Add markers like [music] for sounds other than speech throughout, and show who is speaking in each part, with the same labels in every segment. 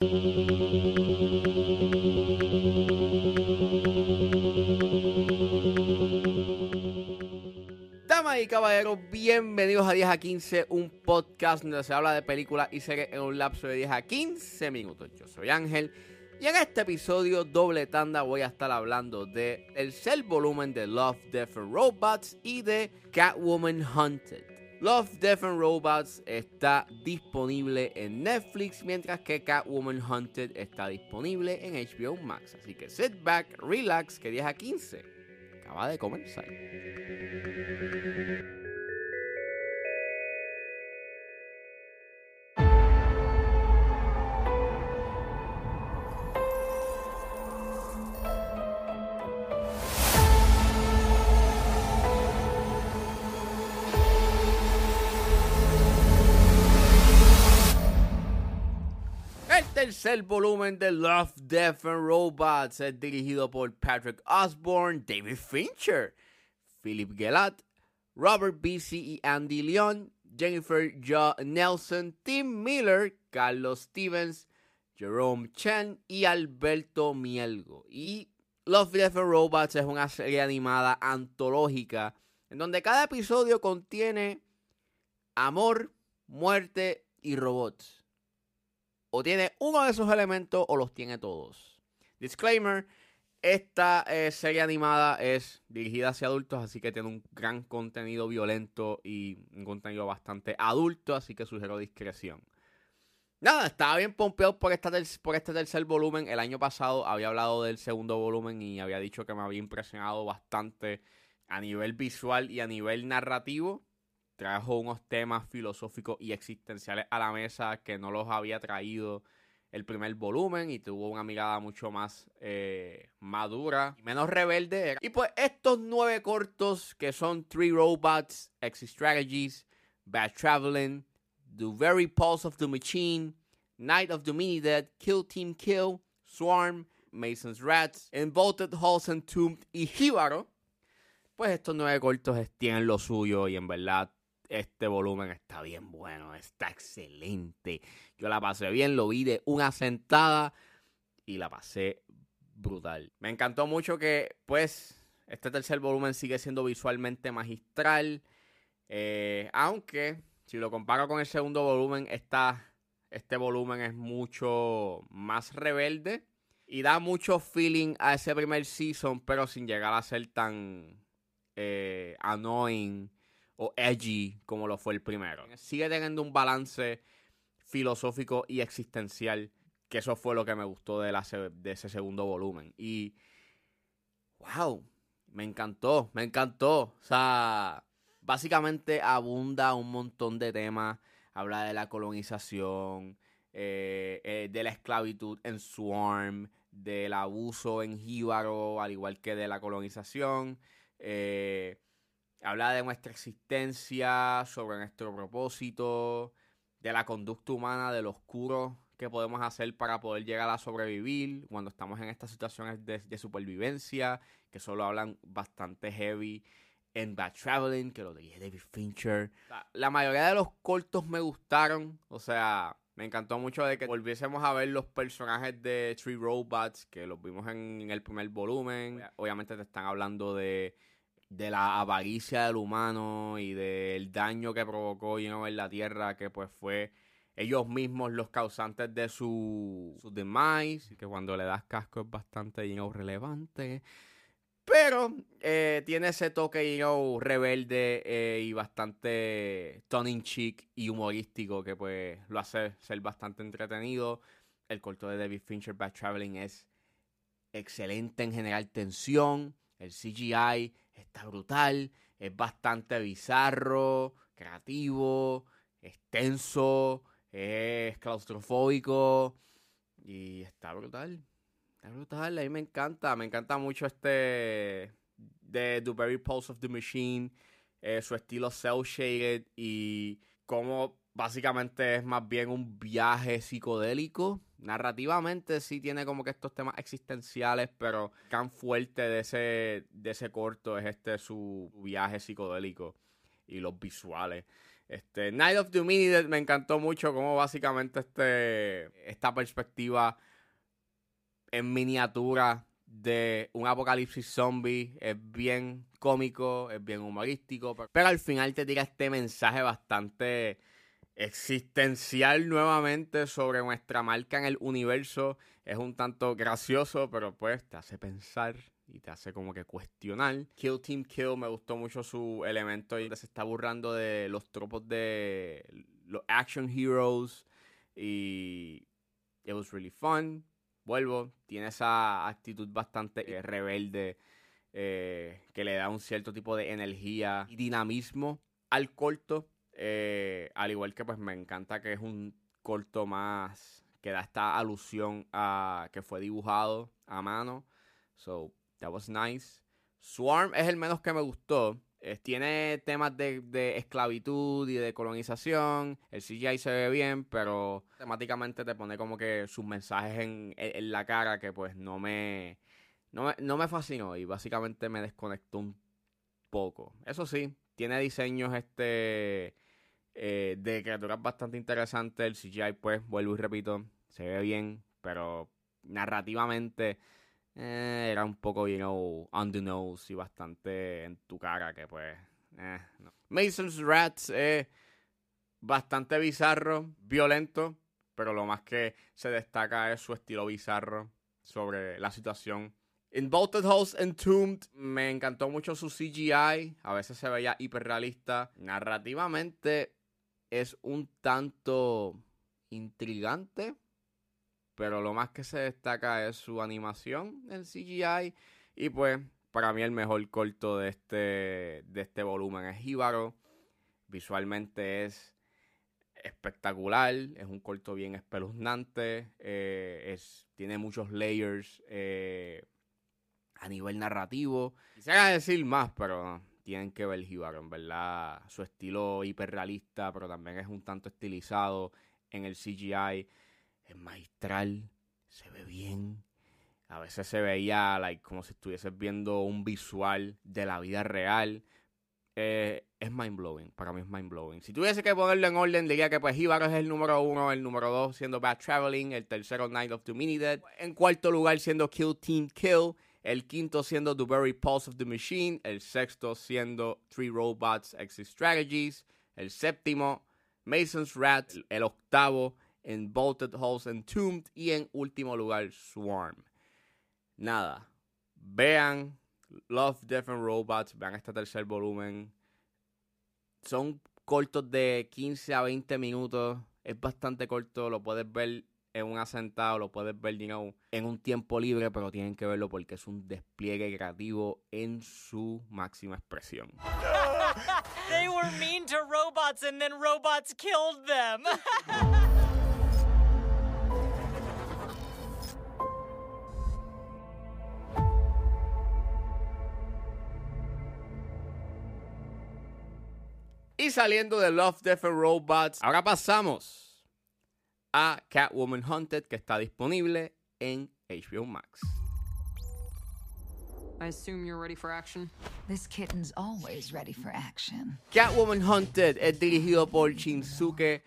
Speaker 1: Damas y caballeros, bienvenidos a 10 a 15, un podcast donde se habla de películas y series en un lapso de 10 a 15 minutos. Yo soy Ángel y en este episodio doble tanda voy a estar hablando de el cel volumen de Love, Death and Robots y de Catwoman Hunted. Love, Death and Robots está disponible en Netflix, mientras que Catwoman Hunted está disponible en HBO Max. Así que sit back, relax, que 10 a 15 acaba de comenzar. Tercer volumen de Love, Death and Robots es dirigido por Patrick Osborne, David Fincher, Philip Gelat, Robert Beasy y Andy Leon, Jennifer Jo Nelson, Tim Miller, Carlos Stevens, Jerome Chen y Alberto Mielgo. Y Love, Death and Robots es una serie animada antológica en donde cada episodio contiene amor, muerte y robots o tiene uno de esos elementos o los tiene todos. Disclaimer, esta eh, serie animada es dirigida hacia adultos, así que tiene un gran contenido violento y un contenido bastante adulto, así que sugiero discreción. Nada, estaba bien pompeado por, esta por este tercer volumen. El año pasado había hablado del segundo volumen y había dicho que me había impresionado bastante a nivel visual y a nivel narrativo trajo unos temas filosóficos y existenciales a la mesa que no los había traído el primer volumen y tuvo una mirada mucho más eh, madura y menos rebelde. Y pues estos nueve cortos que son Three Robots, Exit Strategies, Bad Traveling, The Very Pulse of the Machine, Night of the Mini Dead, Kill Team Kill, Swarm, Mason's Rats, Involted Halls Entombed y Jíbaro, pues estos nueve cortos tienen lo suyo y en verdad este volumen está bien bueno, está excelente. Yo la pasé bien, lo vi de una sentada y la pasé brutal. Me encantó mucho que, pues, este tercer volumen sigue siendo visualmente magistral. eh, aunque, si lo comparo con el segundo volumen, esta, este volumen es mucho más rebelde. Y da mucho feeling a ese primer season, pero sin llegar a ser tan eh, annoying o edgy como lo fue el primero. Sigue teniendo un balance filosófico y existencial, que eso fue lo que me gustó de, la de ese segundo volumen. Y, wow, me encantó, me encantó. O sea, básicamente abunda un montón de temas. Habla de la colonización, eh, eh, de la esclavitud en Swarm, del abuso en Jíbaro, al igual que de la colonización. Eh, habla de nuestra existencia, sobre nuestro propósito, de la conducta humana, de lo oscuro que podemos hacer para poder llegar a sobrevivir cuando estamos en estas situaciones de, de supervivencia, que solo hablan bastante heavy en Bad Traveling, que lo dirige David Fincher. La, la mayoría de los cortos me gustaron, o sea, me encantó mucho de que volviésemos a ver los personajes de Three Robots, que los vimos en, en el primer volumen. Obviamente te están hablando de de la avaricia del humano y del daño que provocó you know, en la tierra, que pues fue ellos mismos los causantes de su, su demise, que cuando le das casco es bastante relevante. Pero eh, tiene ese toque you know, rebelde eh, y bastante tongue cheek y humorístico que pues lo hace ser bastante entretenido. El corto de David Fincher, Bad Traveling, es excelente en generar tensión. El CGI está brutal, es bastante bizarro, creativo, extenso, es claustrofóbico y está brutal. Está brutal, a mí me encanta, me encanta mucho este de The Very Pulse of the Machine, eh, su estilo cel shaded y cómo básicamente es más bien un viaje psicodélico. Narrativamente sí tiene como que estos temas existenciales, pero tan fuerte de ese, de ese corto es este su viaje psicodélico y los visuales. Este, Night of the Minute me encantó mucho como básicamente este, esta perspectiva en miniatura de un apocalipsis zombie es bien cómico, es bien humorístico, pero al final te tira este mensaje bastante existencial nuevamente sobre nuestra marca en el universo. Es un tanto gracioso, pero pues te hace pensar y te hace como que cuestionar. Kill Team Kill me gustó mucho su elemento y se está burlando de los tropos de los action heroes y it was really fun. Vuelvo, tiene esa actitud bastante eh, rebelde eh, que le da un cierto tipo de energía y dinamismo al corto. Eh, al igual que pues me encanta que es un corto más que da esta alusión a que fue dibujado a mano. So, that was nice. Swarm es el menos que me gustó. tiene temas de, esclavitud y de colonización. El CGI se ve bien, pero temáticamente te pone como que sus mensajes en, en la cara que pues no me, no me, no me fascinó y básicamente me desconectó un poco. Eso sí, tiene diseños este eh, de criaturas bastante interesantes. El CGI, pues, vuelvo y repito, se ve bien, pero narrativamente eh, era un poco, you know, on the nose y bastante en tu cara, que pues, eh, Mason's Rats es bastante bizarro, violento, pero lo más que se destaca es su estilo bizarro sobre la situación. En Bolted House Entombed me encantó mucho su CGI, a veces se veía hiperrealista. Narrativamente es un tanto intrigante, pero lo más que se destaca es su animación en CGI y pues para mí el mejor corto de este, de este volumen es Jíbaro. Visualmente es espectacular, es un corto bien espeluznante, eh, es, tiene muchos layers eh, a nivel narrativo. Quisiera decir más, pero tienen que ver Jíbaro, en verdad. Su estilo hiperrealista, pero también es un tanto estilizado en el CGI. Es magistral, se ve bien. A veces se veía like, como si estuvieses viendo un visual de la vida real. Eh, es mind blowing, para mí es mind blowing. Si tuviese que ponerlo en orden, diría que pues Jíbaro es el número uno, el número dos siendo Bad Traveling, el tercero Night of the Mini en cuarto lugar siendo Kill Team Kill, el quinto siendo The Very Pulse of the Machine, el sexto siendo Three Robots Exit Strategies, el séptimo Mason's Rat, el octavo en Bolted Holes Entombed. Y en último lugar Swarm. Nada, vean Love, Death and Robots, vean este tercer volumen. Son cortos de 15 a 20 minutos, es bastante corto, lo puedes ver en un asentado, lo puedes ver, en un tiempo libre, pero tienen que verlo porque es un despliegue creativo en su máxima expresión. [laughs] They were mean to robots and then robots killed them. [laughs] Y saliendo de Love, Death and Robots, ahora pasamos a Catwoman Hunted, que está disponible en HBO Max. I assume you're ready for action. This kitten's always ready for action. Catwoman Hunted es dirigido por Shinsuke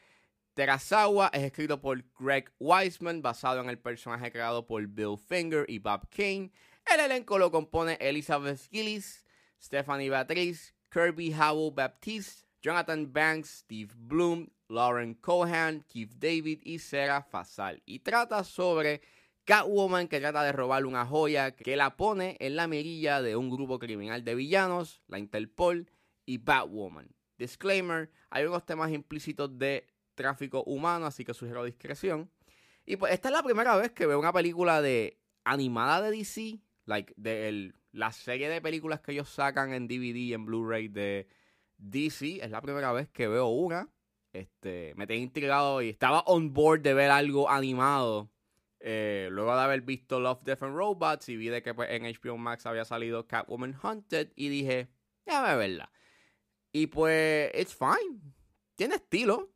Speaker 1: Terasawa, es escrito por Greg Weisman, basado en el personaje creado por Bill Finger y Bob Kane. El elenco lo compone Elizabeth Gillis, Stephanie Beatriz, Kirby Howell Baptiste, Jonathan Banks, Steve Bloom, Lauren Cohan, Keith David y Sarah Fasal. Y trata sobre Catwoman que trata de robar una joya que la pone en la mirilla de un grupo criminal de villanos, la Interpol y Batwoman. Disclaimer, hay unos temas implícitos de tráfico humano, así que sugiero discreción. Y pues esta es la primera vez que veo una película de animada de DC, like de la serie de películas que ellos sacan en DVD y en Blu-ray de DC, es la primera vez que veo una. Este, me tenía intrigado y estaba on board de ver algo animado. Eh, luego de haber visto Love, Death and Robots y vi de que pues, en HBO Max había salido Catwoman Hunted y dije, déjame verla. Y pues, it's fine. Tiene estilo.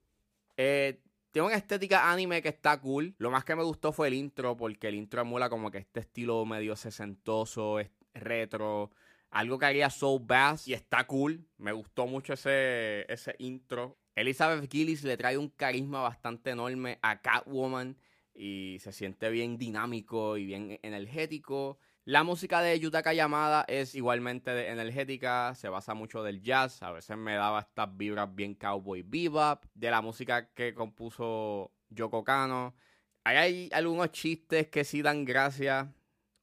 Speaker 1: Eh, tiene una estética anime que está cool. Lo más que me gustó fue el intro, porque el intro emula como que este estilo medio sesentoso, retro. Algo que haría Soul Bass y está cool. Me gustó mucho ese, ese intro Elizabeth Gillis le trae un carisma bastante enorme a Catwoman y se siente bien dinámico y bien energético. La música de Yutaka Yamada es igualmente energética, se basa mucho del jazz, a veces me daba estas vibras bien cowboy bebop, de la música que compuso Yoko Kano. hay algunos chistes que sí dan gracia,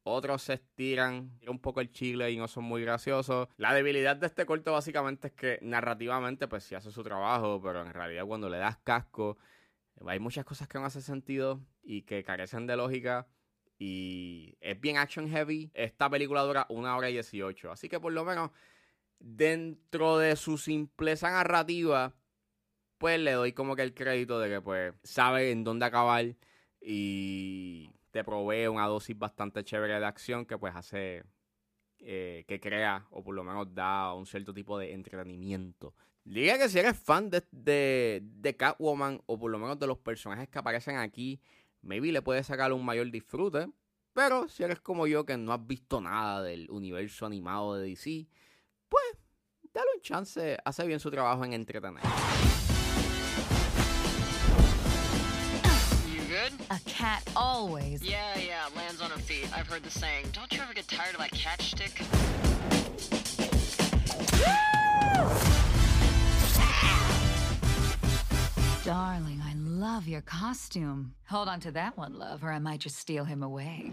Speaker 1: otros se estiran un poco el chile y no son muy graciosos. La debilidad de este corto básicamente es que narrativamente pues sí hace su trabajo, pero en realidad cuando le das casco hay muchas cosas que no hacen sentido y que carecen de lógica y es bien action heavy. Esta película dura una hora y dieciocho, así que por lo menos dentro de su simpleza narrativa pues le doy como que el crédito de que pues sabe en dónde acabar y te provee una dosis bastante chévere de acción que pues hace eh, que crea o por lo menos da un cierto tipo de entretenimiento. Diga que si eres fan de, de, de, Catwoman o por lo menos de los personajes que aparecen aquí, maybe le puedes sacar un mayor disfrute. Pero si eres como yo que no has visto nada del universo animado de DC, pues dale un chance, hace bien su trabajo en entretener. A cat always. Yeah, yeah, lands on her feet. I've heard the saying. Don't you ever get tired of my catch stick? Darling, I love your costume. Hold on to that one, love, or I might just steal him away.